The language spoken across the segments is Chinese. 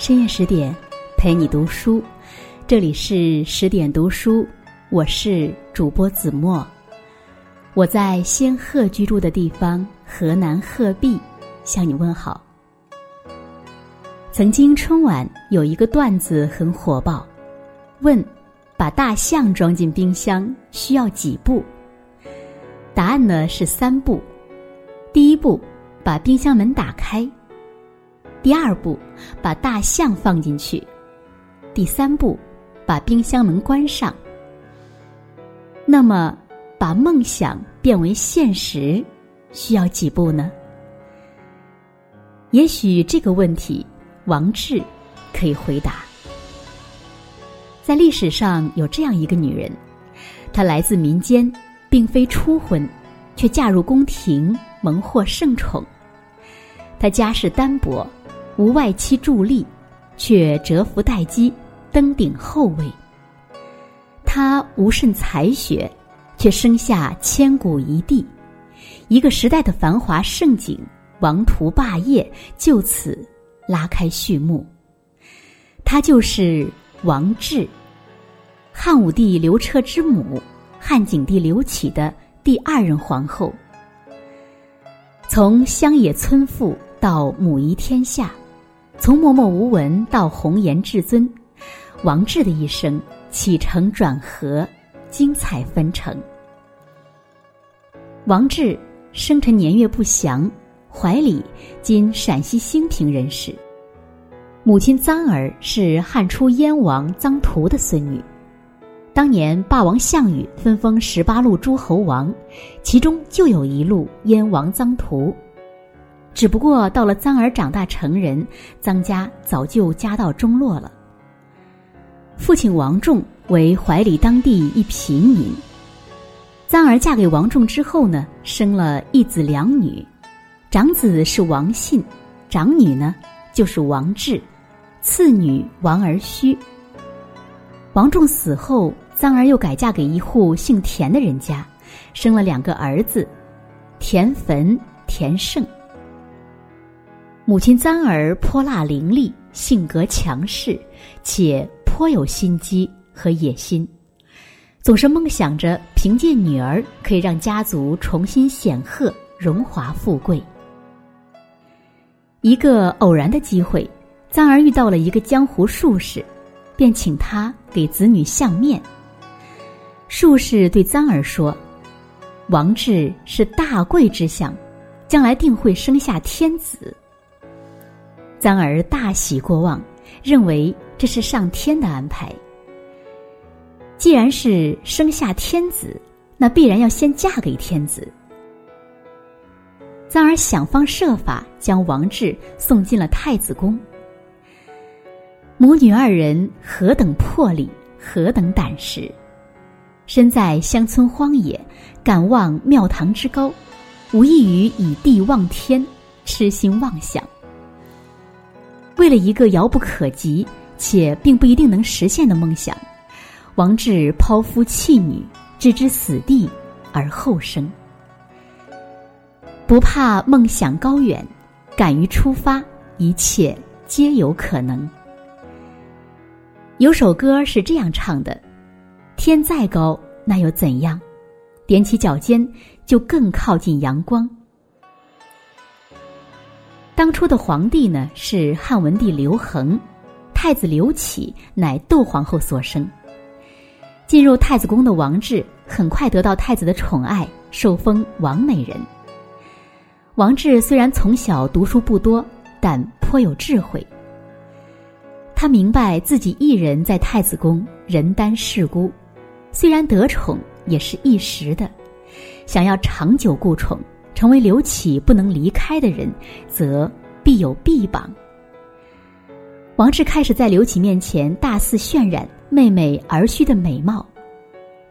深夜十点，陪你读书。这里是十点读书，我是主播子墨。我在仙鹤居住的地方河南鹤壁向你问好。曾经春晚有一个段子很火爆，问：把大象装进冰箱需要几步？答案呢是三步。第一步，把冰箱门打开；第二步，把大象放进去；第三步，把冰箱门关上。那么，把梦想变为现实，需要几步呢？也许这个问题，王志可以回答。在历史上有这样一个女人，她来自民间，并非初婚，却嫁入宫廷。蒙获圣宠，她家世单薄，无外戚助力，却蛰伏待机，登顶后位。他无甚才学，却生下千古一帝，一个时代的繁华盛景，王图霸业就此拉开序幕。他就是王志，汉武帝刘彻之母，汉景帝刘启的第二任皇后。从乡野村妇到母仪天下，从默默无闻到红颜至尊，王志的一生起承转合，精彩纷呈。王志生辰年月不详，怀里今陕西兴平人士，母亲臧儿是汉初燕王臧荼的孙女。当年霸王项羽分封十八路诸侯王，其中就有一路燕王臧荼。只不过到了臧儿长大成人，臧家早就家道中落了。父亲王仲为怀里当地一平民。臧儿嫁给王仲之后呢，生了一子两女，长子是王信，长女呢就是王志，次女王儿虚。王仲死后。臧儿又改嫁给一户姓田的人家，生了两个儿子，田汾、田胜。母亲臧儿泼辣伶俐，性格强势，且颇有心机和野心，总是梦想着凭借女儿可以让家族重新显赫、荣华富贵。一个偶然的机会，臧儿遇到了一个江湖术士，便请他给子女相面。术士对臧儿说：“王志是大贵之相，将来定会生下天子。”臧儿大喜过望，认为这是上天的安排。既然是生下天子，那必然要先嫁给天子。臧儿想方设法将王志送进了太子宫。母女二人何等魄力，何等胆识！身在乡村荒野，敢望庙堂之高，无异于以地望天，痴心妄想。为了一个遥不可及且并不一定能实现的梦想，王志抛夫弃女，置之死地而后生。不怕梦想高远，敢于出发，一切皆有可能。有首歌是这样唱的。天再高，那又怎样？踮起脚尖，就更靠近阳光。当初的皇帝呢，是汉文帝刘恒，太子刘启乃窦皇后所生。进入太子宫的王志，很快得到太子的宠爱，受封王美人。王志虽然从小读书不多，但颇有智慧。他明白自己一人在太子宫，人单势孤。虽然得宠也是一时的，想要长久固宠，成为刘启不能离开的人，则必有臂膀。王志开始在刘启面前大肆渲染妹妹儿虚的美貌，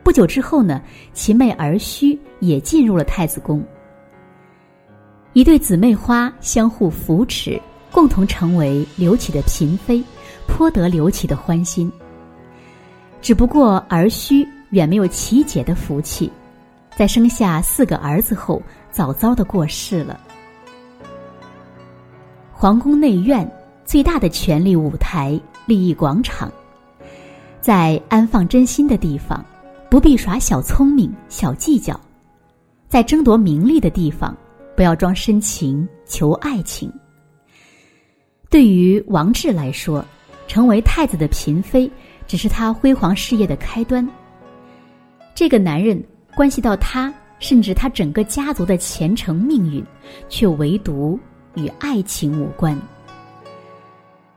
不久之后呢，其妹儿虚也进入了太子宫。一对姊妹花相互扶持，共同成为刘启的嫔妃，颇得刘启的欢心。只不过儿虚远没有琪姐的福气，在生下四个儿子后，早早的过世了。皇宫内院最大的权力舞台——利益广场，在安放真心的地方，不必耍小聪明、小计较；在争夺名利的地方，不要装深情求爱情。对于王志来说，成为太子的嫔妃只是他辉煌事业的开端。这个男人关系到他，甚至他整个家族的前程命运，却唯独与爱情无关。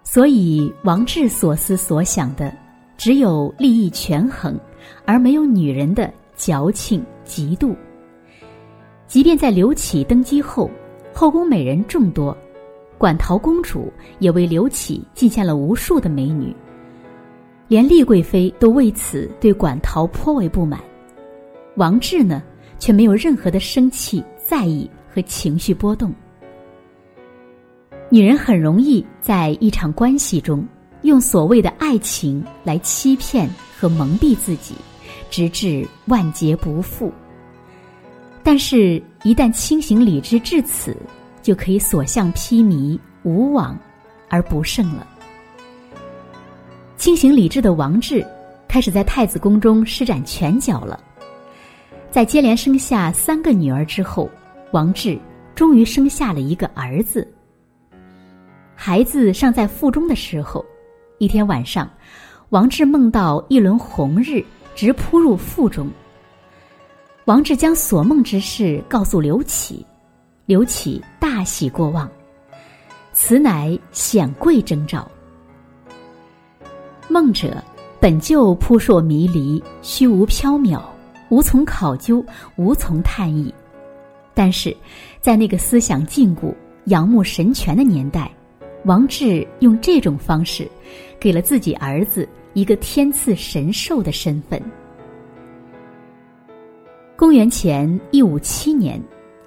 所以，王志所思所想的只有利益权衡，而没有女人的矫情嫉妒。即便在刘启登基后，后宫美人众多。馆陶公主也为刘启进献了无数的美女，连丽贵妃都为此对馆陶颇为不满。王志呢，却没有任何的生气、在意和情绪波动。女人很容易在一场关系中，用所谓的爱情来欺骗和蒙蔽自己，直至万劫不复。但是，一旦清醒理智至此。就可以所向披靡，无往而不胜了。清醒理智的王志开始在太子宫中施展拳脚了。在接连生下三个女儿之后，王志终于生下了一个儿子。孩子尚在腹中的时候，一天晚上，王志梦到一轮红日直扑入腹中。王志将所梦之事告诉刘启。刘启大喜过望，此乃显贵征兆。梦者本就扑朔迷离、虚无缥缈，无从考究，无从探议。但是，在那个思想禁锢、仰慕神权的年代，王志用这种方式，给了自己儿子一个天赐神兽的身份。公元前一五七年。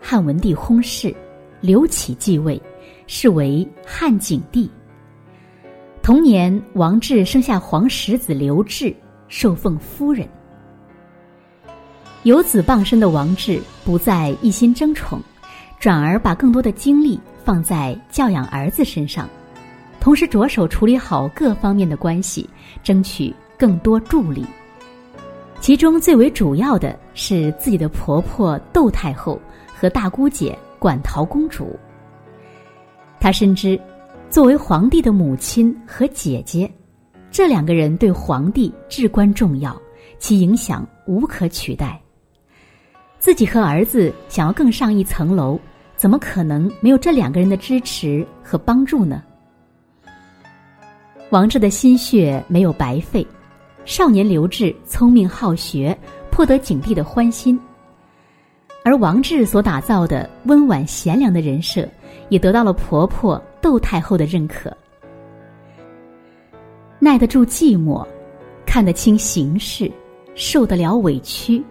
汉文帝薨逝，刘启继位，是为汉景帝。同年，王志生下皇十子刘志，受封夫人。有子傍身的王志不再一心争宠，转而把更多的精力放在教养儿子身上，同时着手处理好各方面的关系，争取更多助力。其中最为主要的是自己的婆婆窦太后。和大姑姐馆陶公主，他深知，作为皇帝的母亲和姐姐，这两个人对皇帝至关重要，其影响无可取代。自己和儿子想要更上一层楼，怎么可能没有这两个人的支持和帮助呢？王志的心血没有白费，少年刘志聪明好学，颇得景帝的欢心。而王志所打造的温婉贤良的人设，也得到了婆婆窦太后的认可。耐得住寂寞，看得清形势，受得了委屈。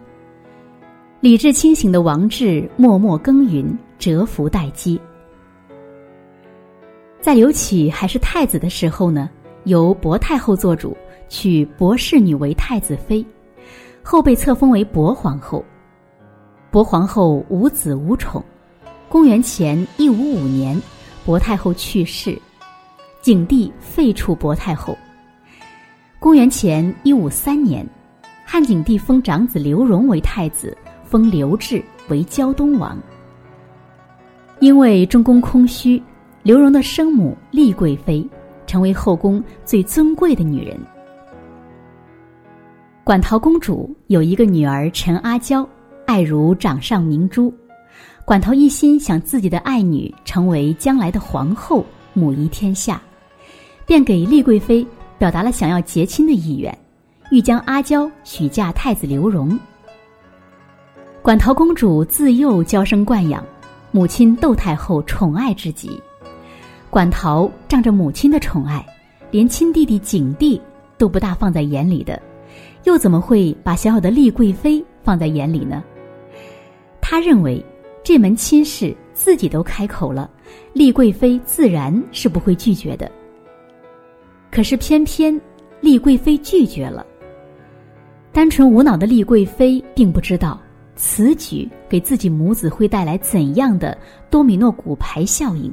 理智清醒的王志默默耕耘，蛰伏待机。在刘启还是太子的时候呢，由薄太后做主，娶薄氏女为太子妃，后被册封为薄皇后。薄皇后无子无宠，公元前一五五年，薄太后去世，景帝废黜薄太后。公元前一五三年，汉景帝封长子刘荣为太子，封刘志为胶东王。因为中宫空虚，刘荣的生母丽贵妃成为后宫最尊贵的女人。馆陶公主有一个女儿陈阿娇。爱如掌上明珠，馆陶一心想自己的爱女成为将来的皇后，母仪天下，便给丽贵妃表达了想要结亲的意愿，欲将阿娇许嫁太子刘荣。馆陶公主自幼娇生惯养，母亲窦太后宠爱至极，馆陶仗着母亲的宠爱，连亲弟弟景帝都不大放在眼里的，又怎么会把小小的丽贵妃放在眼里呢？他认为，这门亲事自己都开口了，丽贵妃自然是不会拒绝的。可是偏偏丽贵妃拒绝了。单纯无脑的丽贵妃并不知道，此举给自己母子会带来怎样的多米诺骨牌效应。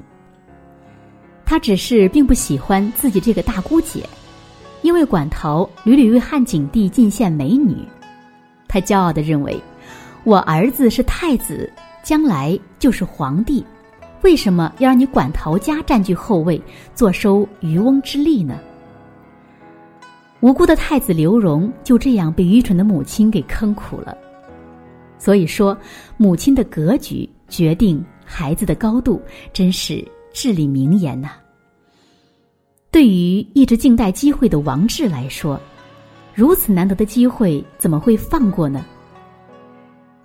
他只是并不喜欢自己这个大姑姐，因为馆陶屡屡为汉景帝进献美女，他骄傲的认为，我儿子是太子，将来就是皇帝，为什么要让你馆陶家占据后位，坐收渔翁之利呢？无辜的太子刘荣就这样被愚蠢的母亲给坑苦了。所以说，母亲的格局决定孩子的高度，真是至理名言呐。对于一直静待机会的王志来说，如此难得的机会怎么会放过呢？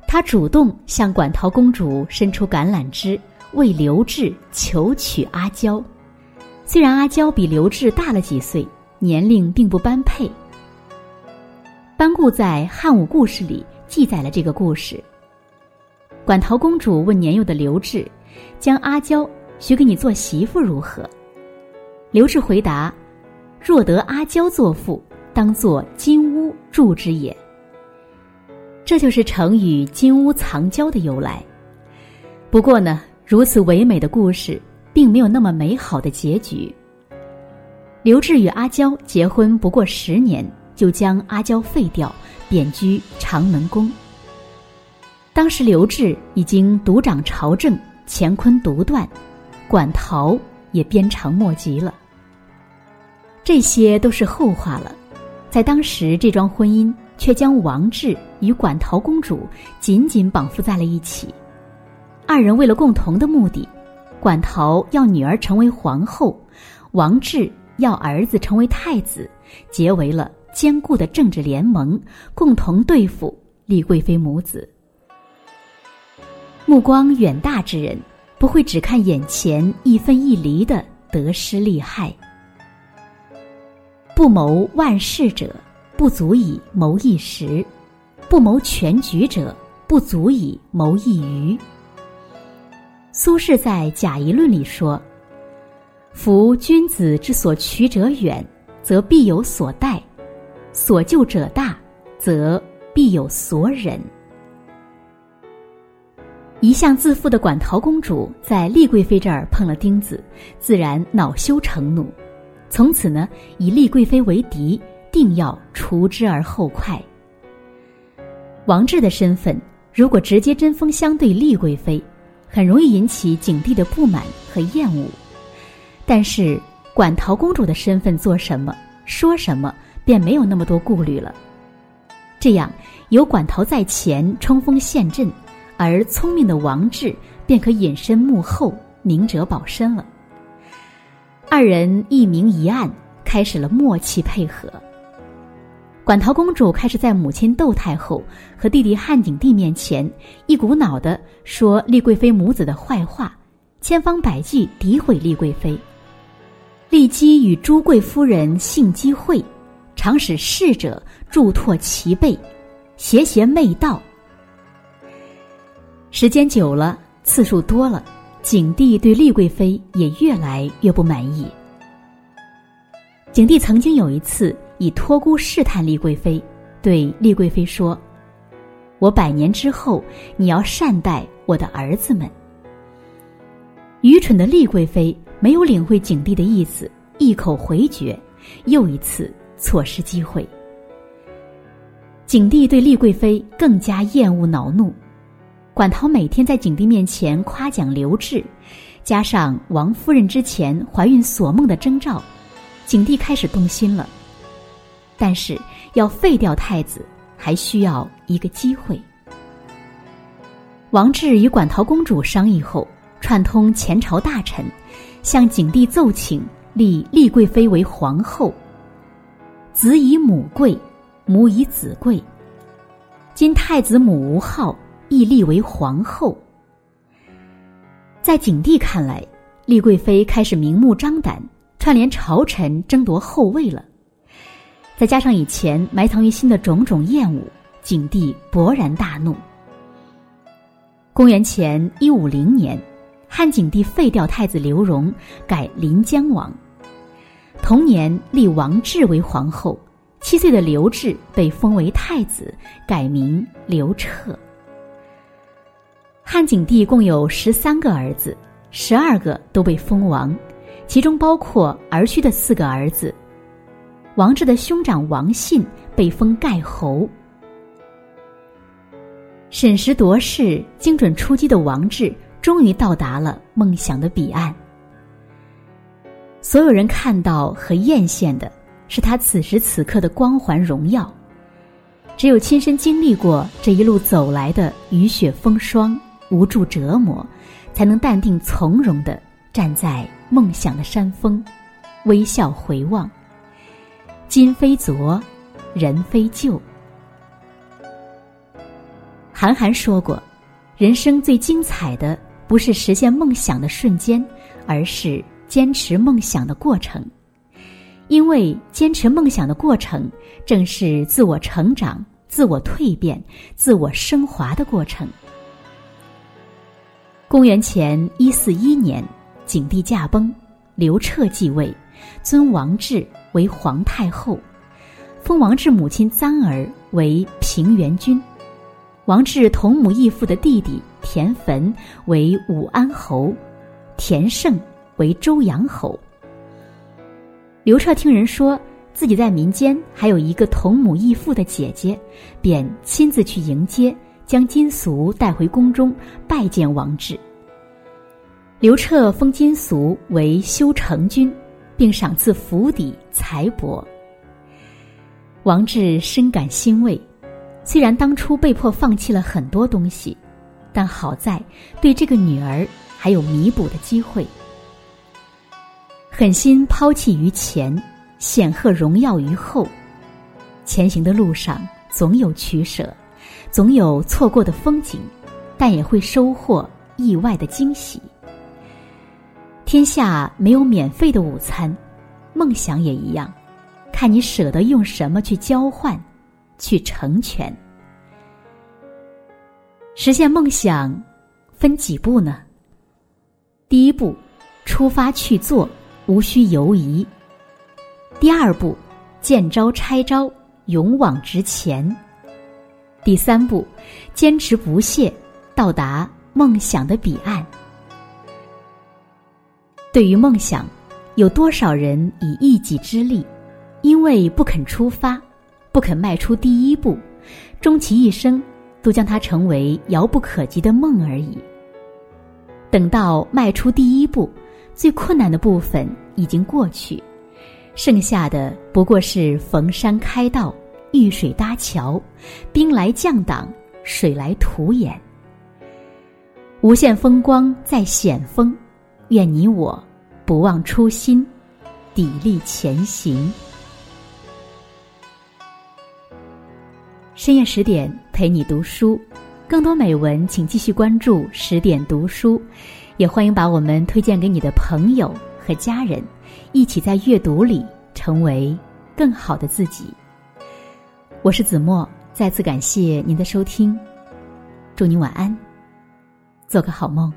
他主动向馆陶公主伸出橄榄枝，为刘志求娶阿娇。虽然阿娇比刘志大了几岁。年龄并不般配。班固在《汉武故事》里记载了这个故事。馆陶公主问年幼的刘志：“将阿娇许给你做媳妇如何？”刘志回答：“若得阿娇做妇，当作金屋住之也。”这就是成语“金屋藏娇”的由来。不过呢，如此唯美的故事，并没有那么美好的结局。刘志与阿娇结婚不过十年，就将阿娇废掉，贬居长门宫。当时刘志已经独掌朝政，乾坤独断，馆陶也鞭长莫及了。这些都是后话了，在当时，这桩婚姻却将王志与馆陶公主紧紧绑缚在了一起。二人为了共同的目的，馆陶要女儿成为皇后，王志。要儿子成为太子，结为了坚固的政治联盟，共同对付李贵妃母子。目光远大之人，不会只看眼前一分一厘的得失利害。不谋万事者，不足以谋一时；不谋全局者，不足以谋一隅。苏轼在《贾谊论》里说。夫君子之所取者远，则必有所待；所救者大，则必有所忍。一向自负的馆陶公主在丽贵妃这儿碰了钉子，自然恼羞成怒，从此呢，以丽贵妃为敌，定要除之而后快。王志的身份如果直接针锋相对丽贵妃，很容易引起景帝的不满和厌恶。但是，馆陶公主的身份做什么、说什么，便没有那么多顾虑了。这样，有馆陶在前冲锋陷阵，而聪明的王志便可隐身幕后，明哲保身了。二人一明一暗，开始了默契配合。馆陶公主开始在母亲窦太后和弟弟汉景帝面前，一股脑的说丽贵妃母子的坏话，千方百计诋毁丽贵妃。立基与朱贵夫人性机会，常使侍者助拓其背，邪邪媚道。时间久了，次数多了，景帝对丽贵妃也越来越不满意。景帝曾经有一次以托孤试探丽贵妃，对丽贵妃说：“我百年之后，你要善待我的儿子们。”愚蠢的丽贵妃。没有领会景帝的意思，一口回绝，又一次错失机会。景帝对丽贵妃更加厌恶恼怒，馆陶每天在景帝面前夸奖刘志，加上王夫人之前怀孕所梦的征兆，景帝开始动心了。但是要废掉太子，还需要一个机会。王志与馆陶公主商议后，串通前朝大臣。向景帝奏请立丽贵妃为皇后，子以母贵，母以子贵。今太子母无号，亦立为皇后。在景帝看来，丽贵妃开始明目张胆串联朝臣争夺后位了。再加上以前埋藏于心的种种厌恶，景帝勃然大怒。公元前一五零年。汉景帝废掉太子刘荣，改临江王。同年立王志为皇后，七岁的刘志被封为太子，改名刘彻。汉景帝共有十三个儿子，十二个都被封王，其中包括儿婿的四个儿子。王志的兄长王信被封盖侯。审时度势、精准出击的王志，终于到达了梦想的彼岸。所有人看到和艳羡的是他此时此刻的光环荣耀，只有亲身经历过这一路走来的雨雪风霜、无助折磨，才能淡定从容的站在梦想的山峰，微笑回望。今非昨，人非旧。韩寒说过：“人生最精彩的不是实现梦想的瞬间，而是坚持梦想的过程。因为坚持梦想的过程，正是自我成长、自我蜕变、自我升华的过程。”公元前一四一年，景帝驾崩，刘彻继位，尊王志。为皇太后，封王志母亲臧儿为平原君，王志同母异父的弟弟田汾为武安侯，田胜为周阳侯。刘彻听人说自己在民间还有一个同母异父的姐姐，便亲自去迎接，将金俗带回宫中拜见王志。刘彻封金俗为修成君。并赏赐府邸财帛。王志深感欣慰，虽然当初被迫放弃了很多东西，但好在对这个女儿还有弥补的机会。狠心抛弃于前，显赫荣耀于后。前行的路上总有取舍，总有错过的风景，但也会收获意外的惊喜。天下没有免费的午餐，梦想也一样，看你舍得用什么去交换，去成全。实现梦想分几步呢？第一步，出发去做，无需犹疑；第二步，见招拆招，勇往直前；第三步，坚持不懈，到达梦想的彼岸。对于梦想，有多少人以一己之力，因为不肯出发，不肯迈出第一步，终其一生都将它成为遥不可及的梦而已。等到迈出第一步，最困难的部分已经过去，剩下的不过是逢山开道、遇水搭桥、兵来将挡、水来土掩。无限风光在险峰。愿你我不忘初心，砥砺前行。深夜十点陪你读书，更多美文请继续关注十点读书，也欢迎把我们推荐给你的朋友和家人，一起在阅读里成为更好的自己。我是子墨，再次感谢您的收听，祝您晚安，做个好梦。